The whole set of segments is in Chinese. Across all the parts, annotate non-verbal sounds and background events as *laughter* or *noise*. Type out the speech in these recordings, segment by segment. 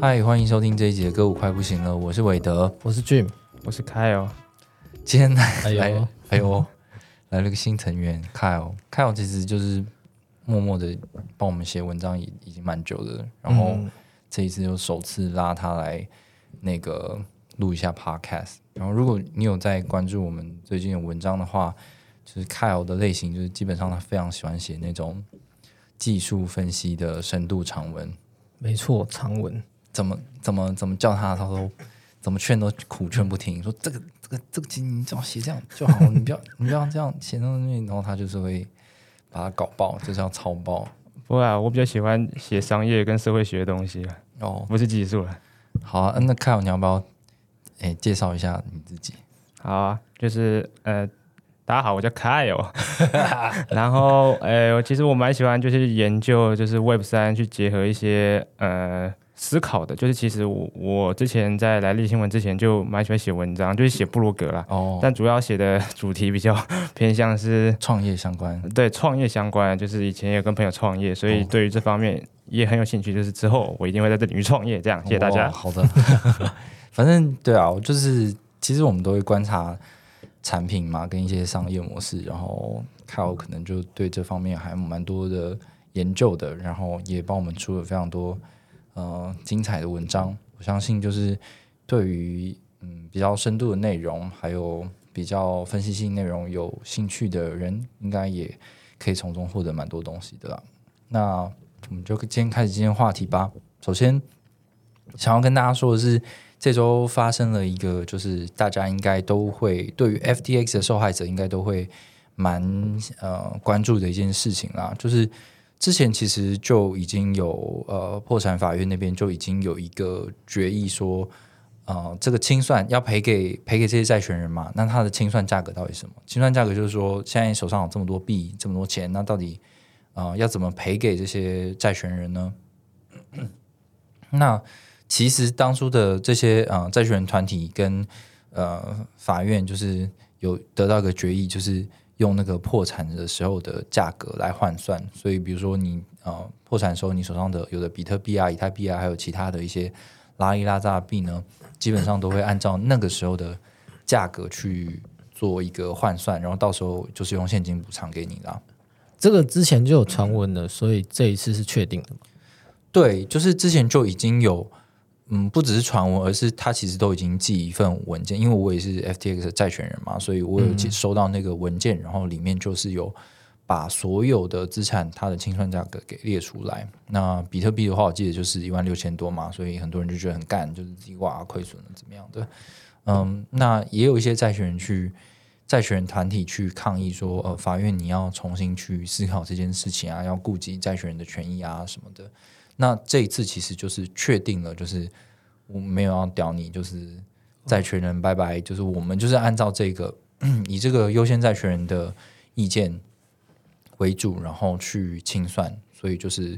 嗨，欢迎收听这一集的歌舞快不行了，我是韦德，我是 Jim，我是 Kyle。今天来哎呦来哎呦来了个新成员 Kyle，Kyle 其实就是默默的帮我们写文章已已经蛮久的，然后嗯这一次又首次拉他来那个录一下 Podcast。然后如果你有在关注我们最近的文章的话，就是 Kyle 的类型就是基本上他非常喜欢写那种技术分析的深度长文，没错，长文。怎么怎么怎么叫他，他都怎么劝都苦劝不听，说这个这个这个经你只要写这样就好，你不要 *laughs* 你不要这样写那东西，然后他就是会把它搞爆，就是要抄爆不会啊，我比较喜欢写商业跟社会学的东西啊，哦。不是技术了。好啊，那 Kyle 你要不要哎介绍一下你自己？好啊，就是呃，大家好，我叫 Kyle，*laughs* 然后呃，其实我蛮喜欢就是研究就是 Web 三去结合一些呃思考的，就是其实我我之前在来立新闻之前就蛮喜欢写文章，就是写部落格啦，哦，但主要写的 *laughs* 主题比较 *laughs* 偏向是创业相关对创业相关，就是以前也跟朋友创业，所以哦对于这方面也很有兴趣。就是之后我一定会在这领域创业，这样谢谢大家。好的，*laughs* 反正对啊，我就是其实我们都会观察产品嘛，跟一些商业模式，然后 Kyle 可能就对这方面还蛮多的研究的，然后也帮我们出了非常多呃精彩的文章。我相信就是对于嗯比较深度的内容，还有比较分析性内容有兴趣的人，应该也可以从中获得蛮多东西的啦。那我们就今天开始今天话题吧。首先，想要跟大家说的是，这周发生了一个，就是大家应该都会对于 FTX 的受害者应该都会蛮呃关注的一件事情啦，就是之前其实就已经有呃破产法院那边就已经有一个决议说，呃这个清算要赔给赔给这些债权人嘛，那它的清算价格到底什么？清算价格就是说，现在手上有这么多币，这么多钱，那到底呃要怎么赔给这些债权人呢？*clears throat* 那其实当初的这些呃债权人团体跟呃法院就是有得到一个决议，就是用那个破产的时候的价格来换算。所以比如说你呃破产的时候，你手上的有的比特币啊、以太币啊，还有其他的一些拉里拉扎币呢，基本上都会按照那个时候的价格去做一个换算，然后到时候就是用现金补偿给你啦。这个之前就有传闻了，所以这一次是确定的嘛？对，就是之前就已经有，嗯，不只是传闻，而是他其实都已经寄一份文件，因为我也是 FTX 的债权人嘛，所以我有寄收到那个文件，然后里面就是有把所有的资产它的清算价格给列出来。那比特币的话，我记得就是一万六千多嘛，所以很多人就觉得很干，就是自己哇亏损了怎么样的。嗯，那也有一些债权人去债权人团体去抗议说，呃，法院你要重新去思考这件事情啊，要顾及债权人的权益啊什么的。那这一次其实就是确定了，就是我没有要屌你，就是债权人拜拜，就是我们就是按照这个以这个优先债权人的意见为主，然后去清算，所以就是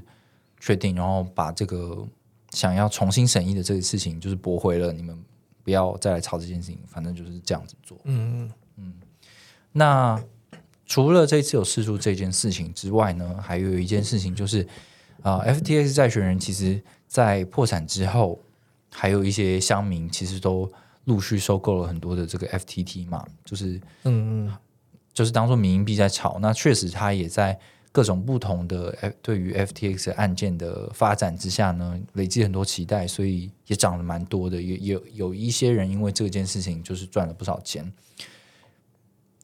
确定，然后把这个想要重新审议的这个事情就是驳回了，你们不要再来吵这件事情，反正就是这样子做。嗯嗯，那除了这次有试出这件事情之外呢，还有一件事情就是，啊、f t x 债权人其实在破产之后，还有一些乡民其实都陆续收购了很多的这个 FTT 嘛，就是嗯嗯，就是当做民营币在炒。那确实，它也在各种不同的 F 对于 FTX 案件的发展之下呢，累积很多期待，所以也涨了蛮多的。也也有有一些人因为这件事情就是赚了不少钱。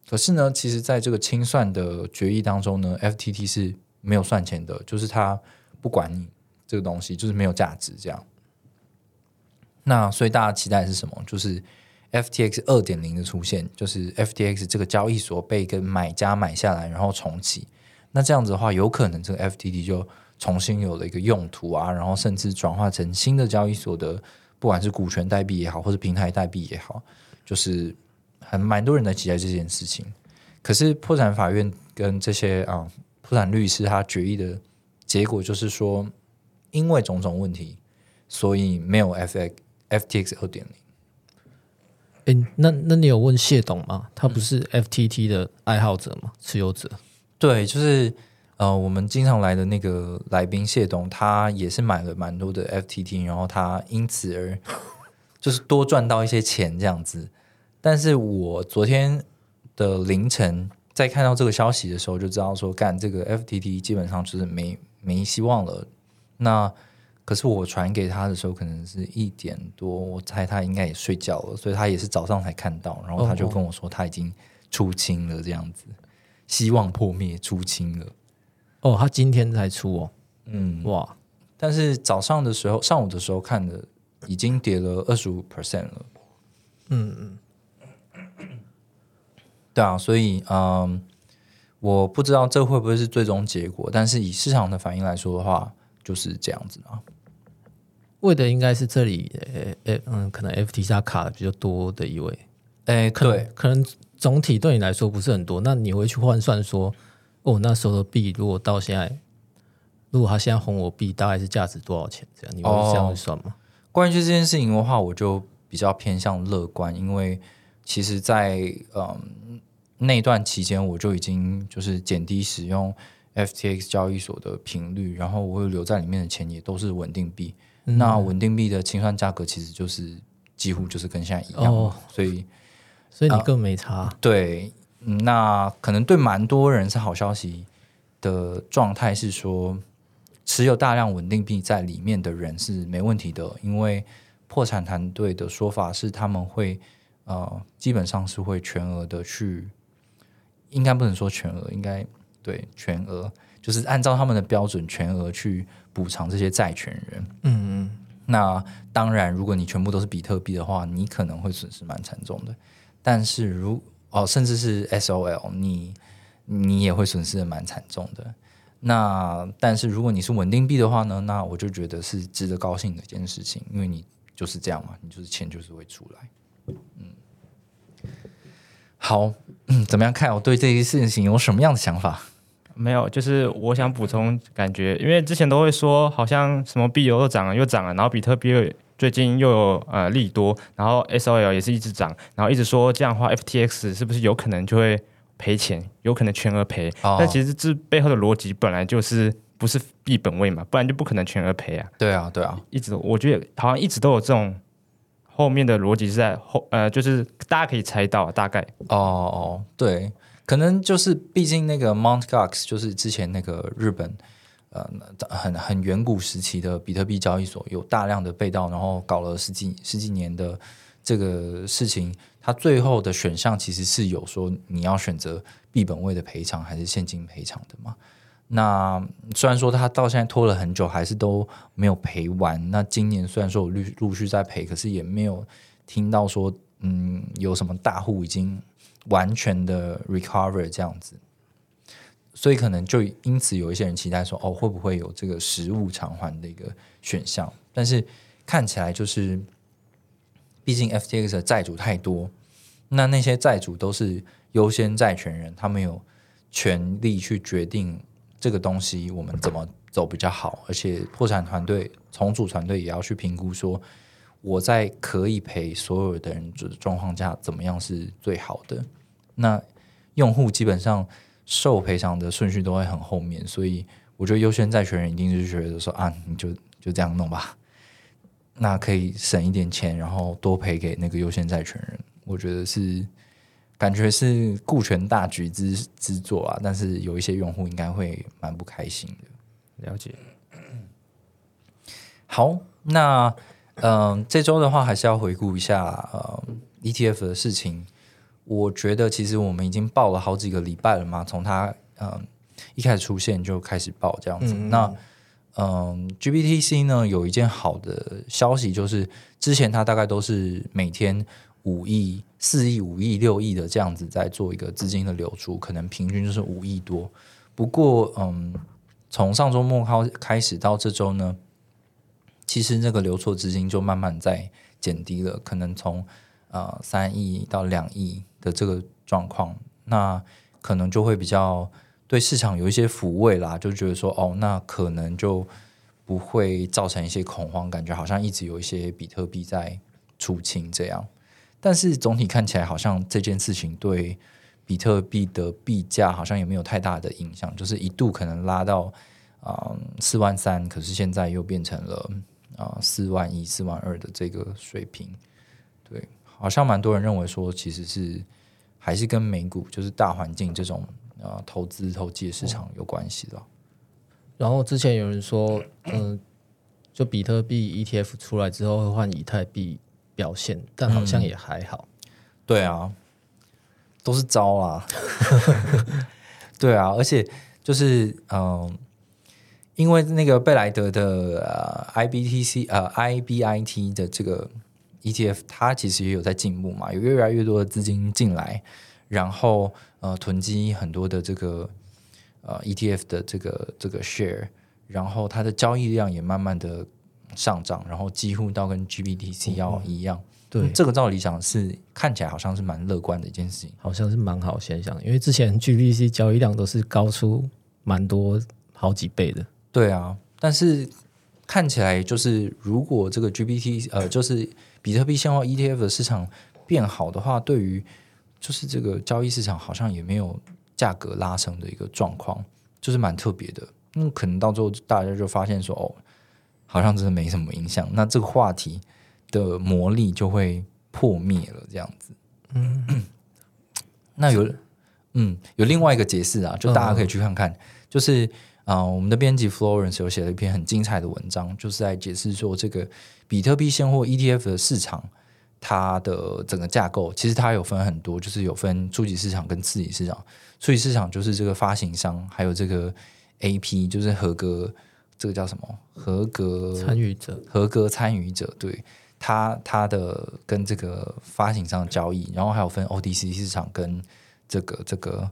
可是呢，其实在这个清算的决议当中呢，FTT 是没有算钱的，就是它不管你这个东西，就是没有价值这样。那所以大家期待是什么？就是 FTX 二点零的出现，就是 FTX 这个交易所被跟买家买下来，然后重启。那这样子的话，有可能这个 FTT 就重新有了一个用途啊，然后甚至转化成新的交易所的，不管是股权代币也好，或者平台代币也好，就是很蛮多人在期待这件事情。可是破产法院跟这些啊破产律师他决议的结果就是说，因为种种问题，所以没有 F X F T X 二点零。哎，那那你有问谢董吗？他不是 FTT 的爱好者吗？持有者？对，就是呃，我们经常来的那个来宾谢董，他也是买了蛮多的 FTT，然后他因此而 *laughs* 就是多赚到一些钱这样子。但是我昨天的凌晨在看到这个消息的时候，就知道说，干这个 FTT 基本上就是没没希望了。那可是我传给他的时候，可能是一点多，我猜他应该也睡觉了，所以他也是早上才看到，然后他就跟我说他已经出清了，这样子，希望破灭，出清了。哦，他今天才出哦，嗯，哇，但是早上的时候，上午的时候看的已经跌了二十五 percent 了。嗯嗯，对啊，所以嗯，我不知道这会不会是最终结果，但是以市场的反应来说的话，就是这样子啊。为的应该是这里，呃呃嗯，可能 FT 下卡的比较多的一位，哎，对，可能总体对你来说不是很多，那你会去换算说，哦，那时候的币如果到现在，如果他现在哄我币大概是价值多少钱？这样你会这样去算吗？关于这件事情的话，我就比较偏向乐观，因为其实在，嗯那段期间，我就已经就是减低使用 FTX 交易所的频率，然后我会留在里面的钱也都是稳定币。那稳定币的清算价格其实就是几乎就是跟现在一样，哦所以所以你更没差。对，嗯那可能对蛮多人是好消息的状态是说，持有大量稳定币在里面的人是没问题的，因为破产团队的说法是他们会呃基本上是会全额的去，应该不能说全额，应该对全额，就是按照他们的标准全额去补偿这些债权人。嗯嗯，那当然，如果你全部都是比特币的话，你可能会损失蛮惨重的。但是如哦，甚至是 SOL，你你也会损失的蛮惨重的。那但是如果你是稳定币的话呢，那我就觉得是值得高兴的一件事情，因为你就是这样嘛，你就是钱就是会出来。嗯，好，嗯，怎么样看我对这些事情有什么样的想法？没有，就是我想补充，感觉因为之前都会说，好像什么币又涨了又涨了，然后比特币又最近又有呃利多，然后 SOL 也是一直涨，然后一直说这样的话，FTX 是不是有可能就会赔钱，有可能全额赔？哦但其实这背后的逻辑本来就是不是币本位嘛，不然就不可能全额赔啊。对啊，对啊，一直我觉得好像一直都有这种后面的逻辑是在后呃，就是大家可以猜到大概哦哦，对，可能就是毕竟那个 Mount Gox 就是之前那个日本呃很很远古时期的比特币交易所，有大量的被盗，然后搞了十几十几年的这个事情，它最后的选项其实是有说你要选择币本位的赔偿还是现金赔偿的嘛。那虽然说他到现在拖了很久，还是都没有赔完。那今年虽然说我陆陆续在赔，可是也没有听到说，嗯，有什么大户已经完全的 recover 这样子。所以可能就因此有一些人期待说，哦，会不会有这个实物偿还的一个选项？但是看起来就是，毕竟 FTX 的债主太多，那那些债主都是优先债权人，他们有权利去决定这个东西我们怎么走比较好，而且破产团队、重组团队也要去评估说，我在可以赔所有的人的状况下，怎么样是最好的。那用户基本上受赔偿的顺序都会很后面，所以我觉得优先债权人一定是觉得说啊，你就就这样弄吧，那可以省一点钱，然后多赔给那个优先债权人。我觉得是感觉是顾全大局之之作啊，但是有一些用户应该会蛮不开心的。了解。好，那嗯、这周的话还是要回顾一下呃 ETF 的事情。我觉得其实我们已经报了好几个礼拜了嘛，从它嗯、一开始出现就开始报这样子。那嗯，GBTC 呢有一件好的消息，就是之前它大概都是每天五亿、四亿、五亿、六亿的这样子在做一个资金的流出，可能平均就是五亿多。不过嗯，从上周末开开始到这周呢，其实那个流错资金就慢慢在减低了，可能从呃三亿到两亿的这个状况，那可能就会比较对市场有一些抚慰啦，就觉得说哦，那可能就不会造成一些恐慌，感觉好像一直有一些比特币在出清这样。但是总体看起来，好像这件事情对比特币的币价好像也没有太大的影响，就是一度可能拉到啊四万三，可是现在又变成了啊四万一、四万二的这个水平。对，好像蛮多人认为说，其实是还是跟美股就是大环境这种啊投资投机的市场有关系的。然后之前有人说，嗯，就比特币 ETF 出来之后会换以太币表现，但好像也还好。对啊，都是招啊。*laughs* 对啊，而且就是嗯，因为那个贝莱德的呃 IBTC 呃 IBIT 的这个 ETF，它其实也有在进步嘛，有越来越多的资金进来，然后呃囤积很多的这个呃 ETF 的这个这个 share，然后它的交易量也慢慢的上涨，然后几乎到跟 GBTC 要一样。对嗯这个照理讲是看起来好像是蛮乐观的一件事情。好像是蛮好现象，因为之前 GBC 交易量都是高出蛮多好几倍的。对啊，但是看起来就是如果这个 GPT 呃，就是比特币现货 ETF 的市场变好的话，对于就是这个交易市场好像也没有价格拉升的一个状况，就是蛮特别的。那可能到最后大家就发现说，哦，好像真的没什么影响，那这个话题的魔力就会破灭了，这样子。嗯，那有嗯有另外一个解释啊，就大家可以去看看，就是啊、呃我们的编辑 Florence 有写了一篇很精彩的文章，就是在解释说这个比特币现货 ETF 的市场。它的整个架构其实它有分很多，就是有分初级市场跟次级市场。初级市场就是这个发行商，还有这个 AP，就是合格，这个叫什么？合格参与者合格参与者，对他他的跟这个发行商的交易，然后还有分 O D C 市场跟这个这个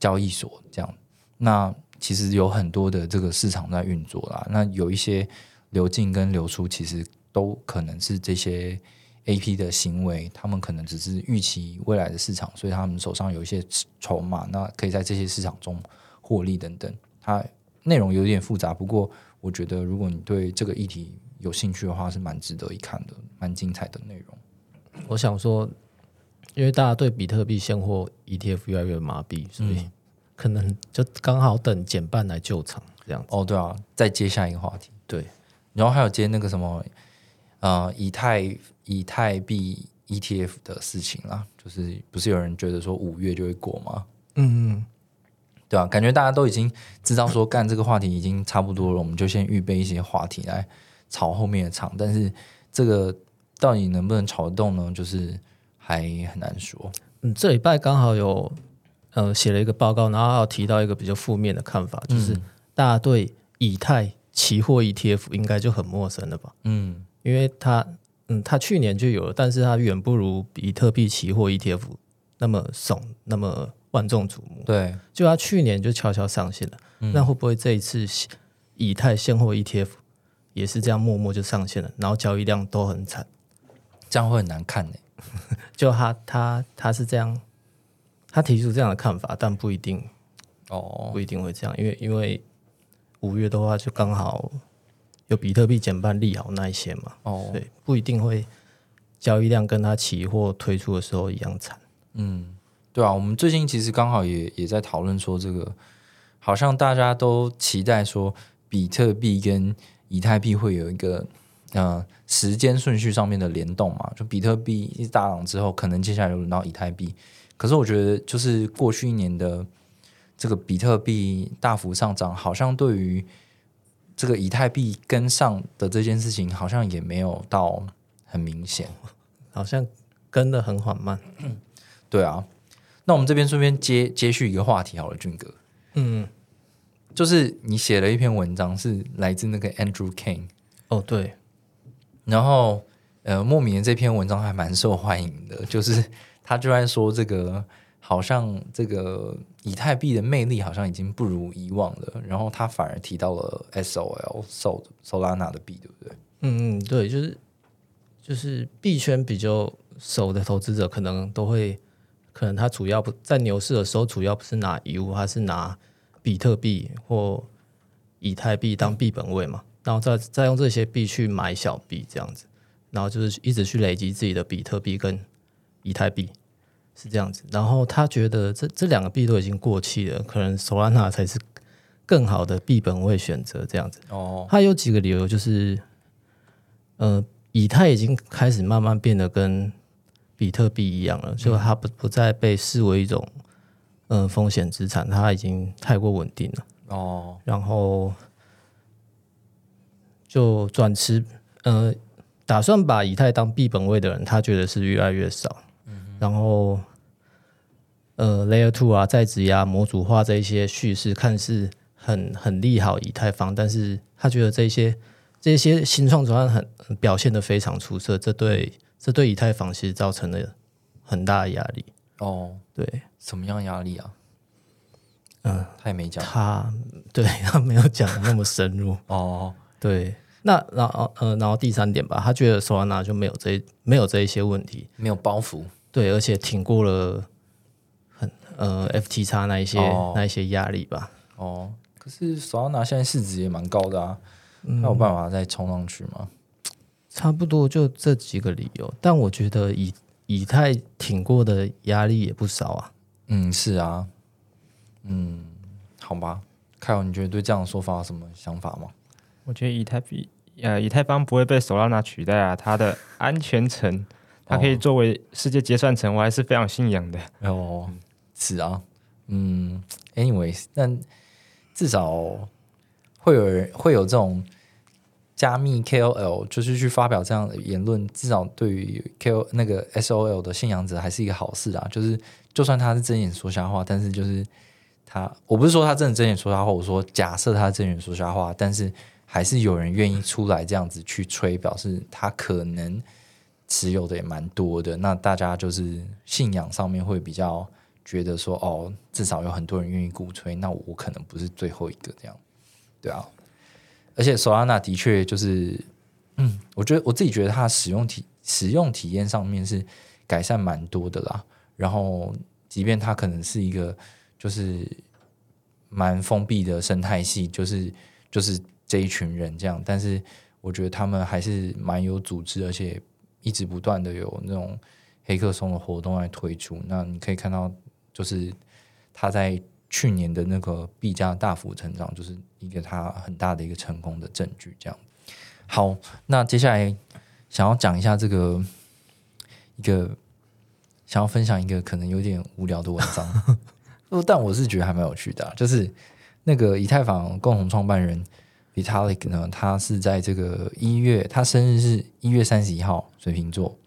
交易所这样。那其实有很多的这个市场在运作啦。那有一些流进跟流出，其实都可能是这些 AP 的行为，他们可能只是预期未来的市场，所以他们手上有一些筹码，那可以在这些市场中获利等等。它内容有点复杂，不过我觉得如果你对这个议题有兴趣的话，是蛮值得一看的，蛮精彩的内容。我想说，因为大家对比特币现货 ETF 越来越麻痹，所以可能就刚好等减半来救场这样子。哦，对啊，再接下一个话题，对，然后还有接那个什么呃以太以太币 ETF 的事情啦，就是不是有人觉得说五月就会过吗？嗯嗯，对啊，感觉大家都已经知道说干这个话题已经差不多了，我们就先预备一些话题来炒后面的场。但是这个到底能不能炒得动呢？就是还很难说。嗯，这礼拜刚好有呃写了一个报告，然后还有提到一个比较负面的看法，就是大家对以太期货 ETF 应该就很陌生了吧？嗯，因为它嗯，它去年就有了，但是它远不如比特币期货 ETF 那么怂，那么万众瞩目。对，就它去年就悄悄上线了，那会不会这一次以太现货 ETF 也是这样默默就上线了，然后交易量都很惨？这样会很难看呢、*laughs* 就他他他是这样，他提出这样的看法，但不一定哦，不一定会这样，因为因为五月的话就刚好有比特币减半利好那一些嘛，哦，对，不一定会交易量跟他期货推出的时候一样惨。嗯，对啊，我们最近其实刚好也也在讨论说，这个好像大家都期待说，比特币跟以太币会有一个呃时间顺序上面的联动嘛，就比特币一大涨之后，可能接下来就轮到以太币。可是我觉得，就是过去一年的这个比特币大幅上涨，好像对于这个以太币跟上的这件事情，好像也没有到很明显。好像跟的很缓慢。对啊，那我们这边顺便接接续一个话题好了，俊哥，嗯，就是你写了一篇文章，是来自那个 Andrew King，哦对，然后呃，莫名的这篇文章还蛮受欢迎的，就是他就在说这个好像这个以太币的魅力好像已经不如以往了，然后他反而提到了 SOL Sol Solana 的币，对不对？嗯嗯，对，就是就是币圈比较熟的投资者，可能都会，可能他主要不在牛市的时候，主要不是拿 U，他是拿比特币或以太币当币本位嘛，然后再再用这些币去买小币这样子，然后就是一直去累积自己的比特币跟以太币是这样子，然后他觉得这这两个币都已经过气了，可能 Solana 才是更好的币本位选择这样子。哦，他有几个理由，就是呃，以太已经开始慢慢变得跟比特币一样了，就它不不再被视为一种呃风险资产，它已经太过稳定了。哦，然后就转持呃，打算把以太当币本位的人，他觉得是越来越少。嗯然后呃，Layer Two 啊，在质押、模组化这一些叙事，看似很很利好以太坊，但是他觉得这些这些新创专案很很表现的非常出色，这对这对以太坊其实造成了很大的压力。哦，对什么样压力啊？嗯，他也没讲。他对 *laughs* 他没有讲的那么深入。*laughs* 哦，对，那然后呃，然后第三点吧，他觉得 Solana 就没有这没有这一些问题，没有包袱。对，而且挺过了很呃 FT 那一些、哦那一些压力吧。哦，可是 Solana 现在市值也蛮高的啊，嗯他有办法再冲上去吗？差不多就这几个理由，但我觉得以以太挺过的压力也不少啊。嗯，是啊，嗯，好吧。凯尔，你觉得对这样的说法有什么想法吗？我觉得以太币呃以太坊不会被 Solana 取代啊，它的安全层，它可以作为世界结算层，我还是非常信仰的。哦，是啊，嗯，anyways，但至少会有人会有这种加密 KOL，就是去发表这样的言论，至少对于 KO 那个 SOL 的信仰者还是一个好事啊。就是就算他是睁眼说瞎话，但是就是他，我不是说他真的睁眼说瞎话，我说假设他睁眼说瞎话，但是还是有人愿意出来这样子去吹，表示他可能持有的也蛮多的。那大家就是信仰上面会比较觉得说，哦，至少有很多人愿意鼓吹，那我可能不是最后一个这样，对啊。而且 Solana 的确就是，嗯，我觉得我自己觉得它使用体使用体验上面是改善蛮多的啦。然后，即便它可能是一个就是蛮封闭的生态系，就是就是这一群人这样，但是我觉得他们还是蛮有组织，而且一直不断的有那种黑客松的活动来推出。那你可以看到，就是他在去年的那个币价大幅成长，就是一个他很大的一个成功的证据。这样，好，那接下来想要讲一下这个一个想要分享一个可能有点无聊的文章，*laughs* 呃但我是觉得还蛮有趣的啊、就是那个以太坊共同创办人 Vitalik 呢，他是在这个一月，他生日是一月三十一号，水瓶座，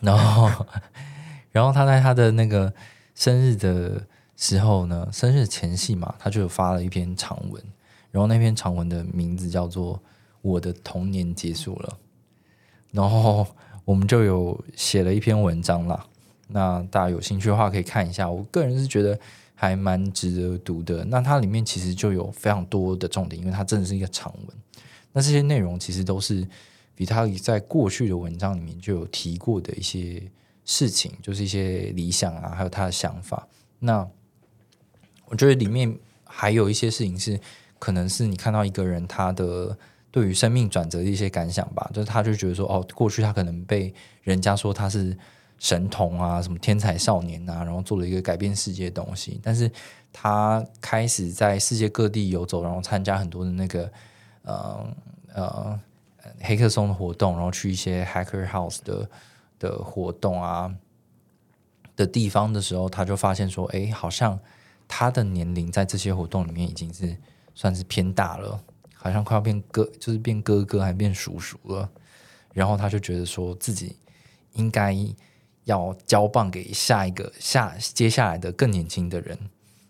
然后 *laughs* 然后他在他的那个生日的时候呢，生日前夕嘛，他就发了一篇长文，然后那篇长文的名字叫做《我的童年结束了》，然后我们就有写了一篇文章啦。那大家有兴趣的话可以看一下，我个人是觉得还蛮值得读的。那它里面其实就有非常多的重点，因为它真的是一个长文。那这些内容其实都是比他在过去的文章里面就有提过的一些事情，就是一些理想啊，还有他的想法。那我觉得里面还有一些事情是，可能是你看到一个人他的对于生命转折的一些感想吧，就是他就觉得说，哦，过去他可能被人家说他是神童啊，什么天才少年啊，然后做了一个改变世界的东西，但是他开始在世界各地游走，然后参加很多的那个呃呃黑客松的活动，然后去一些 hacker house 的的活动啊的地方的时候，他就发现说，哎，好像他的年龄在这些活动里面已经是算是偏大了，好像快要变哥，就是变哥哥还变叔叔了。然后他就觉得说自己应该要交棒给下一个下接下来的更年轻的人。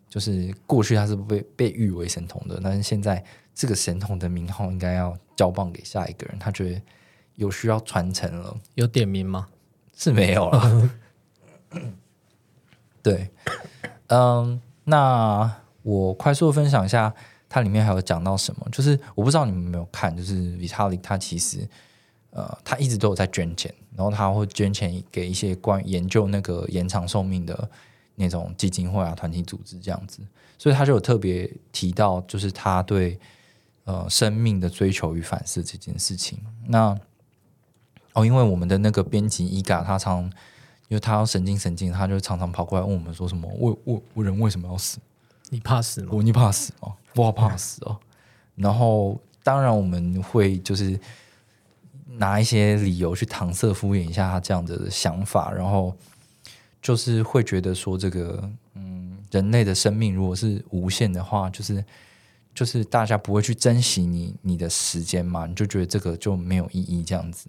就是过去他是被被誉为神童的，但是现在这个神童的名号应该要交棒给下一个人，他觉得有需要传承了。有点名吗？是没有了。*coughs* 对，嗯，那我快速分享一下，它里面还有讲到什么，就是我不知道你们有没有看，就是里查利他其实呃，他一直都有在捐钱，然后他会捐钱给一些关于研究那个延长寿命的那种基金会啊、团体组织这样子，所以他就有特别提到，就是他对呃生命的追求与反思这件事情。那哦，因为我们的那个编辑伊嘎，他常因为他要神经神经，他就常常跑过来问我们说什么：为为为人为什么要死？你怕死吗？我你怕死吗？我好怕死哦。然后当然我们会就是拿一些理由去搪塞敷衍一下他这样的想法，然后就是会觉得说这个嗯，人类的生命如果是无限的话，就是就是大家不会去珍惜你你的时间嘛，你就觉得这个就没有意义这样子。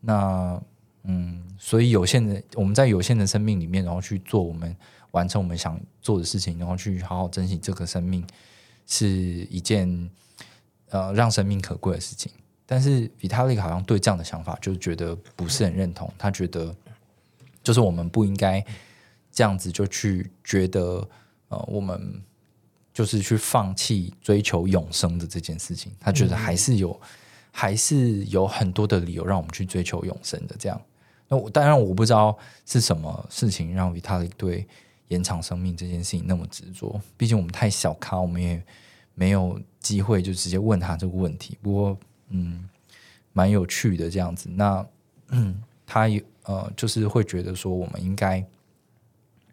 那嗯，所以有限的我们在有限的生命里面，然后去做我们完成我们想做的事情，然后去好好珍惜这个生命，是一件呃让生命可贵的事情。但是比塔利好像对这样的想法就觉得不是很认同，他觉得就是我们不应该这样子就去觉得呃我们就是去放弃追求永生的这件事情，他觉得还是有。还是有很多的理由让我们去追求永生的。这样，那我当然我不知道是什么事情让 Vitalik 对延长生命这件事情那么执着。毕竟我们太小咖，我们也没有机会就直接问他这个问题。不过，嗯，蛮有趣的这样子。那，他呃，就是会觉得说，我们应该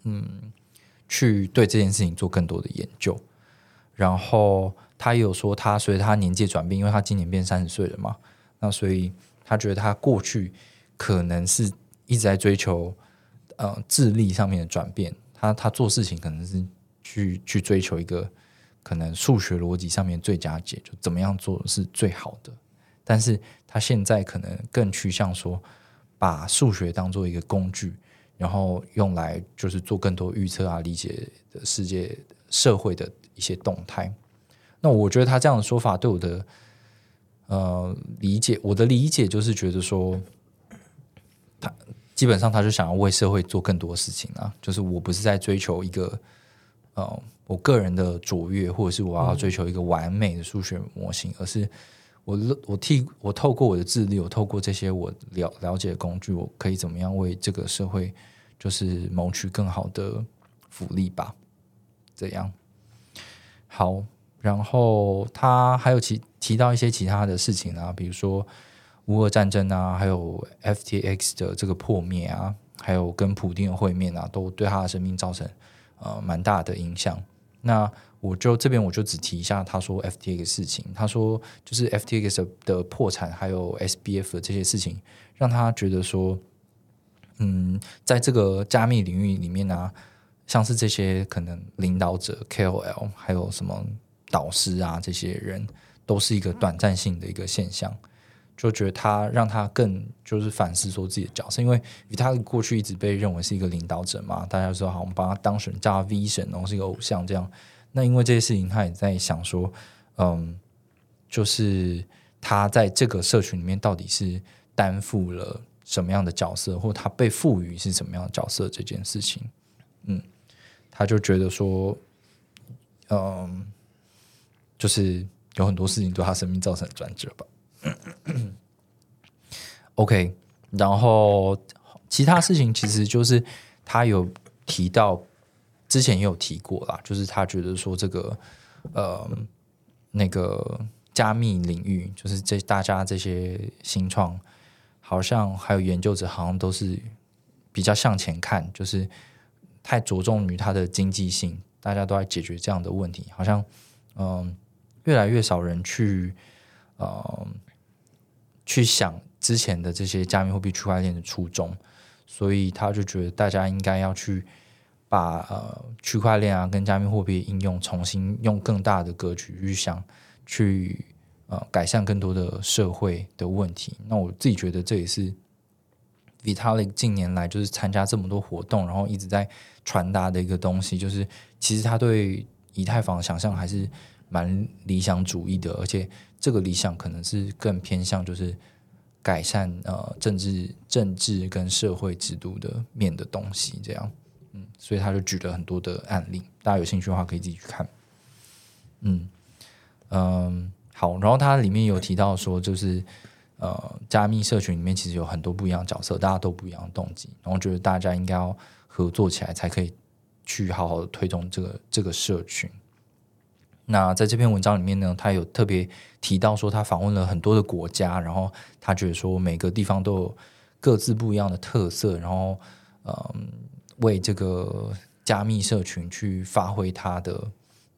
嗯，去对这件事情做更多的研究，然后。他也有说，他随着他年纪转变，因为他今年变三十岁了嘛，那所以他觉得他过去可能是一直在追求呃智力上面的转变，他他做事情可能是去去追求一个可能数学逻辑上面最佳解，就怎么样做是最好的，但是他现在可能更趋向说，把数学当做一个工具，然后用来就是做更多预测啊，理解的世界社会的一些动态。那我觉得他这样的说法对我的呃理解，我的理解就是觉得说，基本上他就想要为社会做更多事情啊，就是我不是在追求一个呃我个人的卓越，或者是我要追求一个完美的数学模型，而是我我替我透过我的智力，我透过这些我了了解的工具，我可以怎么样为这个社会就是谋取更好的福利吧？这样好。然后他还有提提到一些其他的事情啊，比如说乌俄战争啊，还有 FTX 的这个破灭啊，还有跟普丁的会面啊，都对他的生命造成呃蛮大的影响。那我就这边我就只提一下他说 FTX 事情，他说就是 FTX 的破产还有 SBF 的这些事情，让他觉得说，嗯，在这个加密领域里面呢，像是这些可能领导者 KOL 还有什么。导师啊，这些人都是一个短暂性的一个现象，就觉得他让他更就是反思说自己的角色，因为与他过去一直被认为是一个领导者嘛，大家说好，我们把他当成叫 V 神，然后是一个偶像这样。那因为这些事情，他也在想说，嗯，就是他在这个社群里面到底是担负了什么样的角色，或他被赋予是什么样的角色这件事情，嗯，他就觉得说，嗯。就是有很多事情对他生命造成转折吧。*coughs* OK，然后其他事情其实就是他有提到，之前也有提过啦，就是他觉得说这个呃那个加密领域，就是这大家这些新创，好像还有研究者好像都是比较向前看，就是太着重于它的经济性，大家都在解决这样的问题，好像嗯。越来越少人去，呃，去想之前的这些加密货币区块链的初衷，所以他就觉得大家应该要去把呃区块链啊跟加密货币应用重新用更大的格局去想，去呃改善更多的社会的问题。那我自己觉得这也是 Vitalik 近年来就是参加这么多活动，然后一直在传达的一个东西，就是其实他对以太坊想象还是。蛮理想主义的，而且这个理想可能是更偏向就是改善呃政治政治跟社会制度的面的东西，这样嗯，所以他就举了很多的案例，大家有兴趣的话可以自己去看。嗯嗯，好，然后它里面有提到说，就是呃，加密社群里面其实有很多不一样的角色，大家都不一样的动机，然后觉得大家应该要合作起来，才可以去好好的推动这个这个社群。那在这篇文章里面呢，他有特别提到说，他访问了很多的国家，然后他觉得说每个地方都有各自不一样的特色，然后嗯，为这个加密社群去发挥它的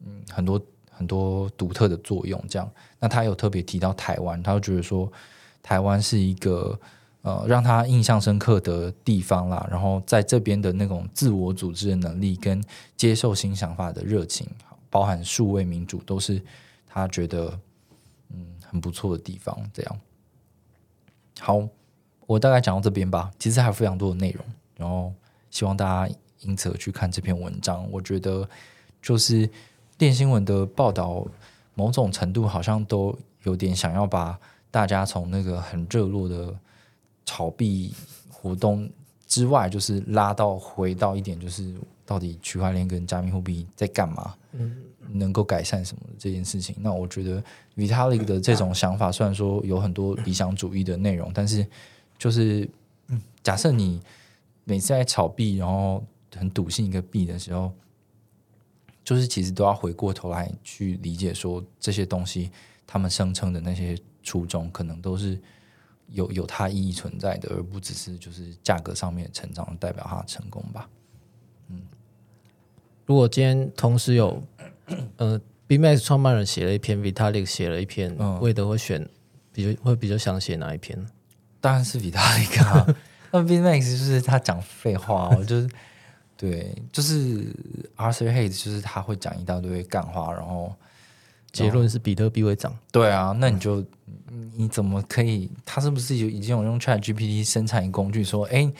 嗯很多很多独特的作用。这样，那他有特别提到台湾，他就觉得说台湾是一个呃让他印象深刻的地方啦。然后在这边的那种自我组织的能力跟接受新想法的热情。包含数位民主都是他觉得嗯很不错的地方。这样好，我大概讲到这边吧。其实还有非常多的内容，然后希望大家因此而去看这篇文章。我觉得就是电新闻的报道，某种程度好像都有点想要把大家从那个很热络的炒币活动之外，就是拉到回到一点，就是到底区块链跟加密货币在干嘛。嗯，能够改善什么这件事情？那我觉得 Vitalik 的这种想法，虽然说有很多理想主义的内容，但是就是假设你每次在炒币，然后很笃信一个币的时候，就是其实都要回过头来去理解，说这些东西他们声称的那些初衷，可能都是有有它意义存在的，而不只是就是价格上面成长代表它的成功吧。如果今天同时有，*clears throat* 呃，BMax 创办人写了一篇，Vitalik 写了一篇，魏德会选比较会比较想写哪一篇？当然是 Vitalik 啊。*laughs* 那 BMax 就是他讲废话，哦，就是对，就是 Arthur Hayes 就是他会讲一大堆干话，然后结论是比特币会涨。对啊，那你就你怎么可以？他是不是有已经有用 Chat GPT 生产一工具说，哎？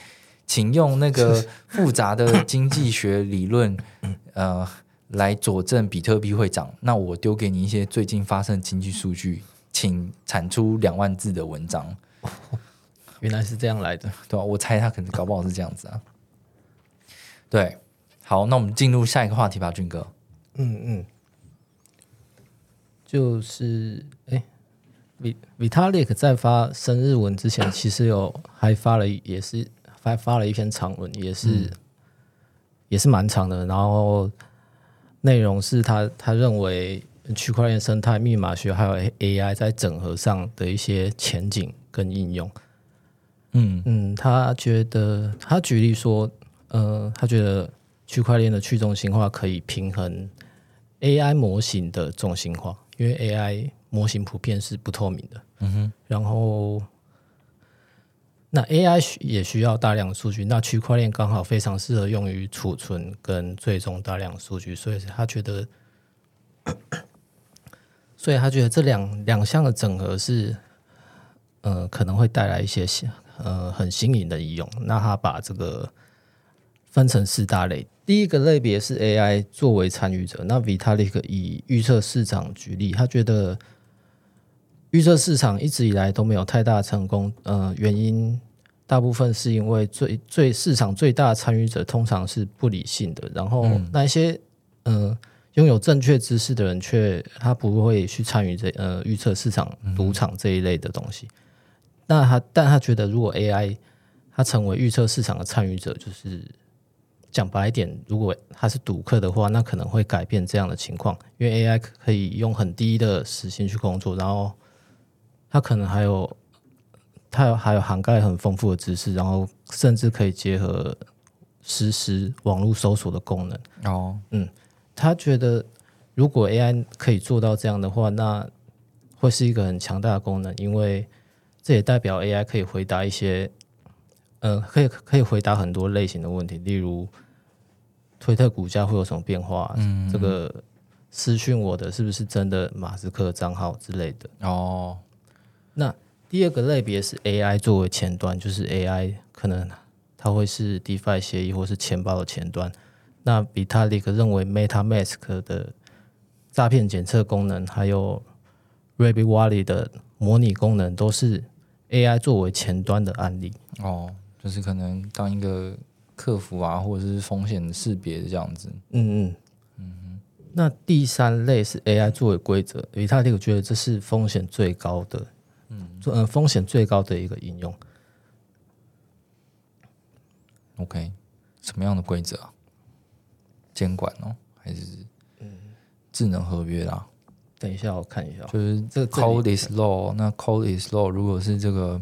请用那个复杂的经济学理论，*laughs* 呃，来佐证比特币会涨。那我丢给你一些最近发生的经济数据，请产出两万字的文章。*laughs* 原来是这样来的，对吧？我猜他可能搞不好是这样子啊。对，好，那我们进入下一个话题吧，俊哥。嗯嗯，就是哎，V Vitalik 在发生日文之前，其实有还发了，也是。发发了一篇长文，也是也是蛮长的。然后内容是他他认为区块链生态、密码学还有 AI 在整合上的一些前景跟应用。嗯嗯，他觉得他举例说，呃，他觉得区块链的去中心化可以平衡 AI 模型的中心化，因为 AI 模型普遍是不透明的。嗯哼，然后。那 AI 也需要大量数据，那区块链刚好非常适合用于储存跟追踪大量数据，所以他觉得，所以他觉得这两两项的整合是，呃，可能会带来一些新呃很新颖的应用。那他把这个分成四大类，第一个类别是 AI 作为参与者，那 Vitalik 以预测市场举例，他觉得。预测市场一直以来都没有太大成功，呃，原因大部分是因为最最市场最大参与者通常是不理性的，然后那一些呃拥有正确知识的人却他不会去参与这呃预测市场赌场这一类的东西。那他但他觉得如果 AI 他成为预测市场的参与者，就是讲白一点，如果他是赌客的话，那可能会改变这样的情况，因为 AI 可以用很低的时薪去工作，然后。它可能还有，它有还有涵盖很丰富的知识，然后甚至可以结合实时网络搜索的功能。哦，嗯，他觉得如果 AI 可以做到这样的话，那会是一个很强大的功能，因为这也代表 AI 可以回答一些，呃，可以可以回答很多类型的问题，例如推特股价会有什么变化？嗯，这个私讯我的是不是真的马斯克账号之类的？哦。那第二个类别是 AI 作为前端，就是 AI 可能它会是 DeFi 协议或是钱包的前端。那 Vitalik 认为 MetaMask 的诈骗检测功能，还有 Rabbit Wallet 的模拟功能，都是 AI 作为前端的案例。哦，就是可能当一个客服啊，或者是风险识别这样子。嗯嗯嗯。那第三类是 AI 作为规则，维塔利我觉得这是风险最高的，嗯，呃，风险最高的一个应用。OK，什么样的规则啊？监管哦，还是智能合约啦？等一下，我看一下，就是这 code is law，那 code is law 如果是这个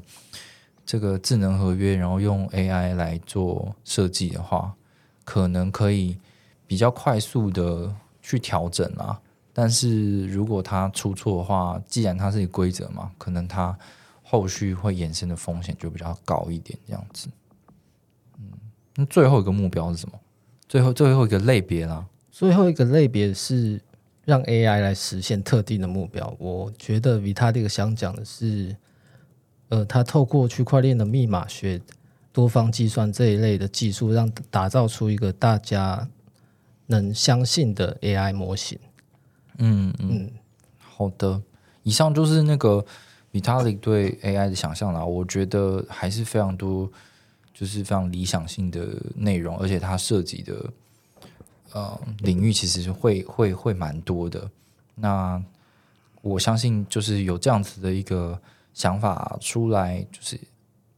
这个智能合约，然后用 AI 来做设计的话，可能可以比较快速的去调整啊。但是如果它出错的话，既然它是一个规则嘛，可能它后续会衍生的风险就比较高一点，这样子。嗯，那最后一个目标是什么？最后最后一个类别啦，最后一个类别是让 AI 来实现特定的目标。我觉得 Vitalik 想讲的是，呃，他透过区块链的密码学、多方计算这一类的技术，让打造出一个大家能相信的 AI 模型。嗯嗯，好的。以上就是那个 Vitalik 对 AI 的想象啦，我觉得还是非常多，就是非常理想性的内容，而且它涉及的呃领域其实会会会蛮多的。那我相信，就是有这样子的一个想法出来，就是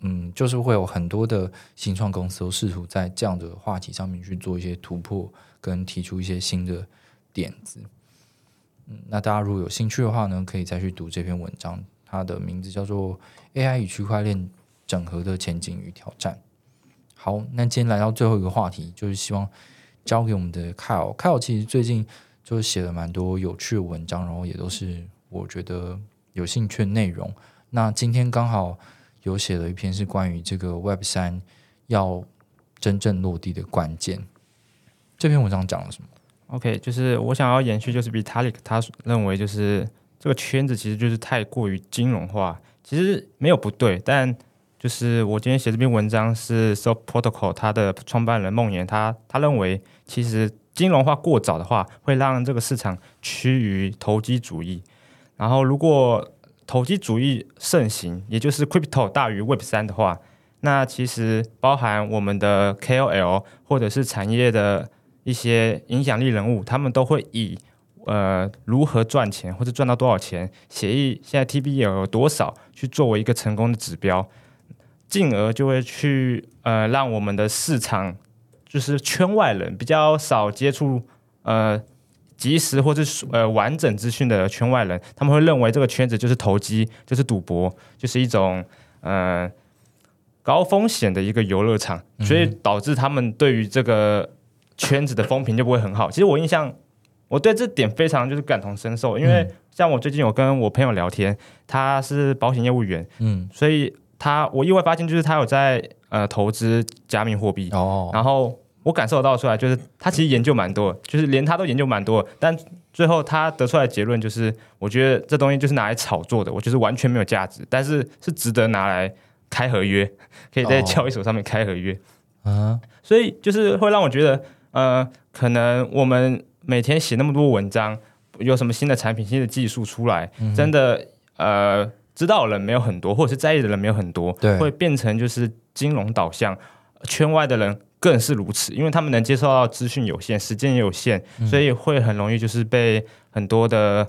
嗯，就是会有很多的新创公司都试图在这样的话题上面去做一些突破，跟提出一些新的点子。那大家如果有兴趣的话呢，可以再去读这篇文章，它的名字叫做《AI 与区块链整合的前景与挑战》。好，那今天来到最后一个话题，就是希望交给我们的 Kyle。Kyle 其实最近就写了蛮多有趣的文章，然后也都是我觉得有兴趣的内容。那今天刚好有写了一篇是关于这个 Web 三要真正落地的关键。这篇文章讲了什么？OK，就是我想要延续，就是 Vitalik 他认为就是这个圈子其实就是太过于金融化，其实没有不对，但就是我今天写这篇文章是 So Protocol 它的创办人梦岩，他他认为其实金融化过早的话，会让这个市场趋于投机主义，然后如果投机主义盛行，也就是 Crypto 大于 Web 三的话，那其实包含我们的 KOL 或者是产业的一些影响力人物，他们都会以呃如何赚钱或者赚到多少钱，协议现在 T B 有多少去作为一个成功的指标，进而就会去呃让我们的市场就是圈外人比较少接触呃及时或者是呃完整资讯的圈外人，他们会认为这个圈子就是投机，就是赌博，就是一种呃高风险的一个游乐场，所以导致他们对于这个圈子的风评就不会很好。其实我印象，我对这点非常就是感同身受，因为像我最近有跟我朋友聊天，他是保险业务员，嗯，所以他我意外发现就是他有在呃投资加密货币，哦，然后我感受得到出来，就是他其实研究蛮多，就是连他都研究蛮多，但最后他得出来的结论就是，我觉得这东西就是拿来炒作的，我觉得完全没有价值，但是是值得拿来开合约，可以在哦。交易所上面开合约，啊，所以就是会让我觉得，呃，可能我们每天写那么多文章，有什么新的产品、新的技术出来，真的呃，知道的人没有很多，或者是在意的人没有很多，对会变成就是金融导向，圈外的人更是如此，因为他们能接受到资讯有限，时间也有限，所以会很容易就是被很多的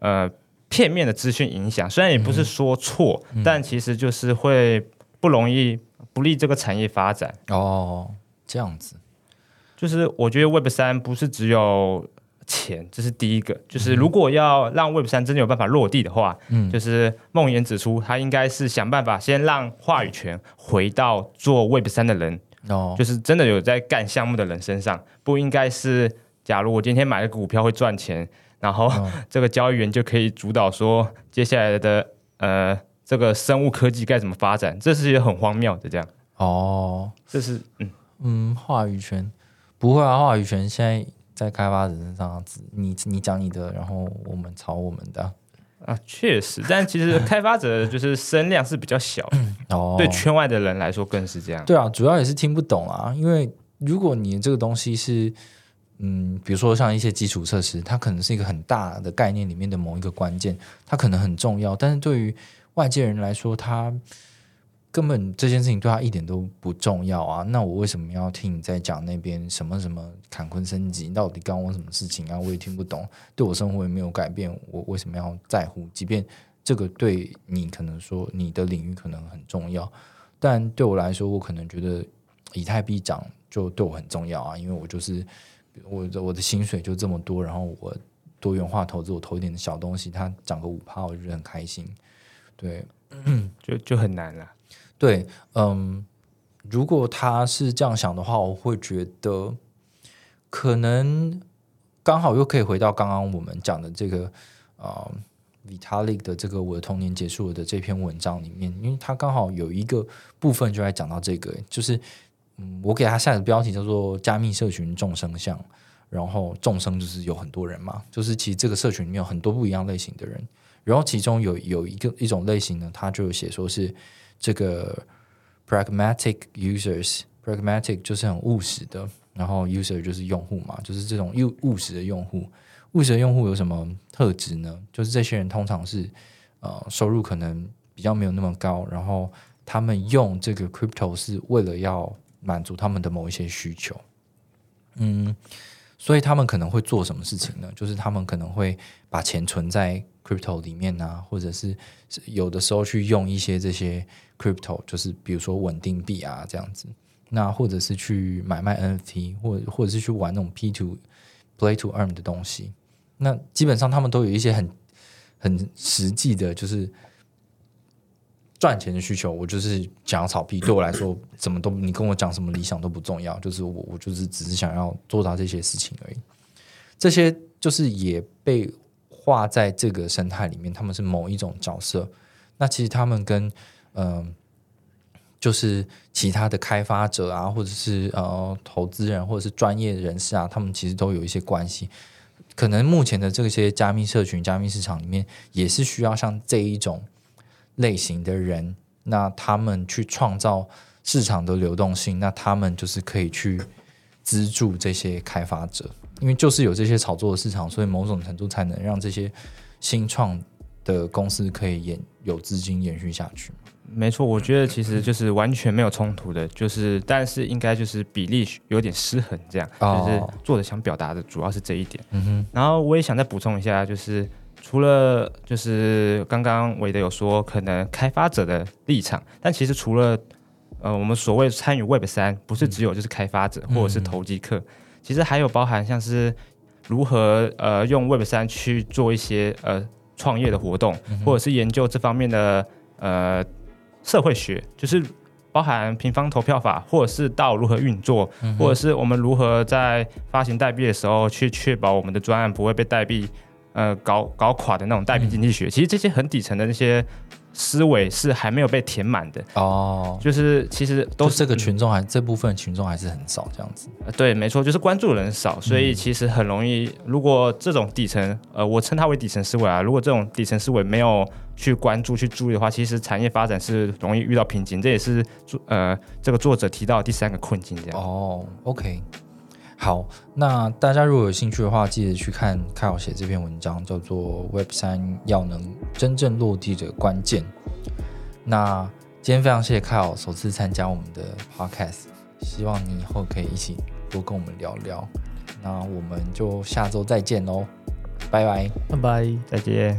呃片面的资讯影响。虽然也不是说错，但其实就是会不容易不利这个产业发展。哦，这样子，就是我觉得 Web 三不是只有钱，这是第一个。就是如果要让 Web 三真的有办法落地的话，嗯就是梦妍指出，他应该是想办法先让话语权回到做 Web 三的人，哦，就是真的有在干项目的人身上，不应该是假如我今天买了股票会赚钱，然后这个交易员就可以主导说接下来的呃这个生物科技该怎么发展，这是也很荒谬的。这样，哦，这是嗯。嗯，话语权不会啊，话语权现在在开发者身上你你讲你的，然后我们抄我们的啊啊，确实，但其实开发者就是声量是比较小的，哦，对圈外的人来说更是这样。对啊，主要也是听不懂啊，因为如果你这个东西是，嗯，比如说像一些基础设施，它可能是一个很大的概念里面的某一个关键，它可能很重要，但是对于外界人来说，他根本这件事情对他一点都不重要啊。那我为什么要听你在讲那边什么什么坎昆升级，到底干我什么事情啊？我也听不懂，对我生活也没有改变，我为什么要在乎？即便这个对你可能说你的领域可能很重要，但对我来说，我可能觉得以太币涨就对我很重要啊，因为我就是我的我的薪水就这么多，然后我多元化投资，我投一点小东西，它涨个五趴，我就很开心。对，就就很难了。对，嗯，如果他是这样想的话，我会觉得可能刚好又可以回到刚刚我们讲的这个呃，Vitalik 的这个我的童年结束了的这篇文章里面，因为他刚好有一个部分就在讲到这个，就是嗯，我给他下的标题叫做“加密社群众生相”，然后众生就是有很多人嘛，就是其实这个社群里面有很多不一样类型的人，然后其中有有一个一种类型呢，他就写说是。这个 pragmatic users，pragmatic 就是很务实的，然后 user 就是用户嘛，就是这种务务实的用户。务实的用户有什么特质呢？就是这些人通常是呃收入可能比较没有那么高，然后他们用这个 crypto 是为了要满足他们的某一些需求。嗯，所以他们可能会做什么事情呢？就是他们可能会把钱存在。crypto 里面啊，或者是有的时候去用一些这些 crypto，就是比如说稳定币啊这样子，那或者是去买卖 NFT，或或者是去玩那种 P to play to earn 的东西，那基本上他们都有一些很很实际的，就是赚钱的需求。我就是想要炒币，对我来说，怎么都你跟我讲什么理想都不重要，就是我我就是只是想要做到这些事情而已。这些就是也被。画在这个生态里面，他们是某一种角色。那其实他们跟嗯，就是其他的开发者啊，或者是呃投资人，或者是专业人士啊，他们其实都有一些关系。可能目前的这些加密社群、加密市场里面，也是需要像这一种类型的人，那他们去创造市场的流动性，那他们就是可以去资助这些开发者。因为就是有这些炒作的市场，所以某种程度才能让这些新创的公司可以延有资金延续下去。没错，我觉得其实就是完全没有冲突的，就是但是应该就是比例有点失衡，这样就是作者想表达的主要是这一点。嗯哼。然后我也想再补充一下，就是除了就是刚刚韦德有说可能开发者的立场，但其实除了呃我们所谓参与 Web 三，不是只有就是开发者或者是投机客。其实还有包含像是如何呃用 Web 三去做一些呃创业的活动，或者是研究这方面的呃社会学，就是包含平方投票法，或者是到如何运作，或者是我们如何在发行代币的时候去确保我们的专案不会被代币呃搞搞垮的那种代币经济学。其实这些很底层的那些。思维是还没有被填满的哦，就是其实都是这个群众还这部分群众还是很少这样子。对，没错，就是关注人少，所以其实很容易。如果这种底层，呃，我称它为底层思维啊，如果这种底层思维没有去关注、去注意的话，其实产业发展是容易遇到瓶颈。这也是作呃这个作者提到第三个困境这样。哦，OK。好，那大家如果有兴趣的话，记得去看凯尔写这篇文章，叫做《Web 三要能真正落地的关键》。那今天非常谢谢凯尔首次参加我们的 Podcast，希望你以后可以一起多跟我们聊聊。那我们就下周再见喽，拜拜，拜拜，再见。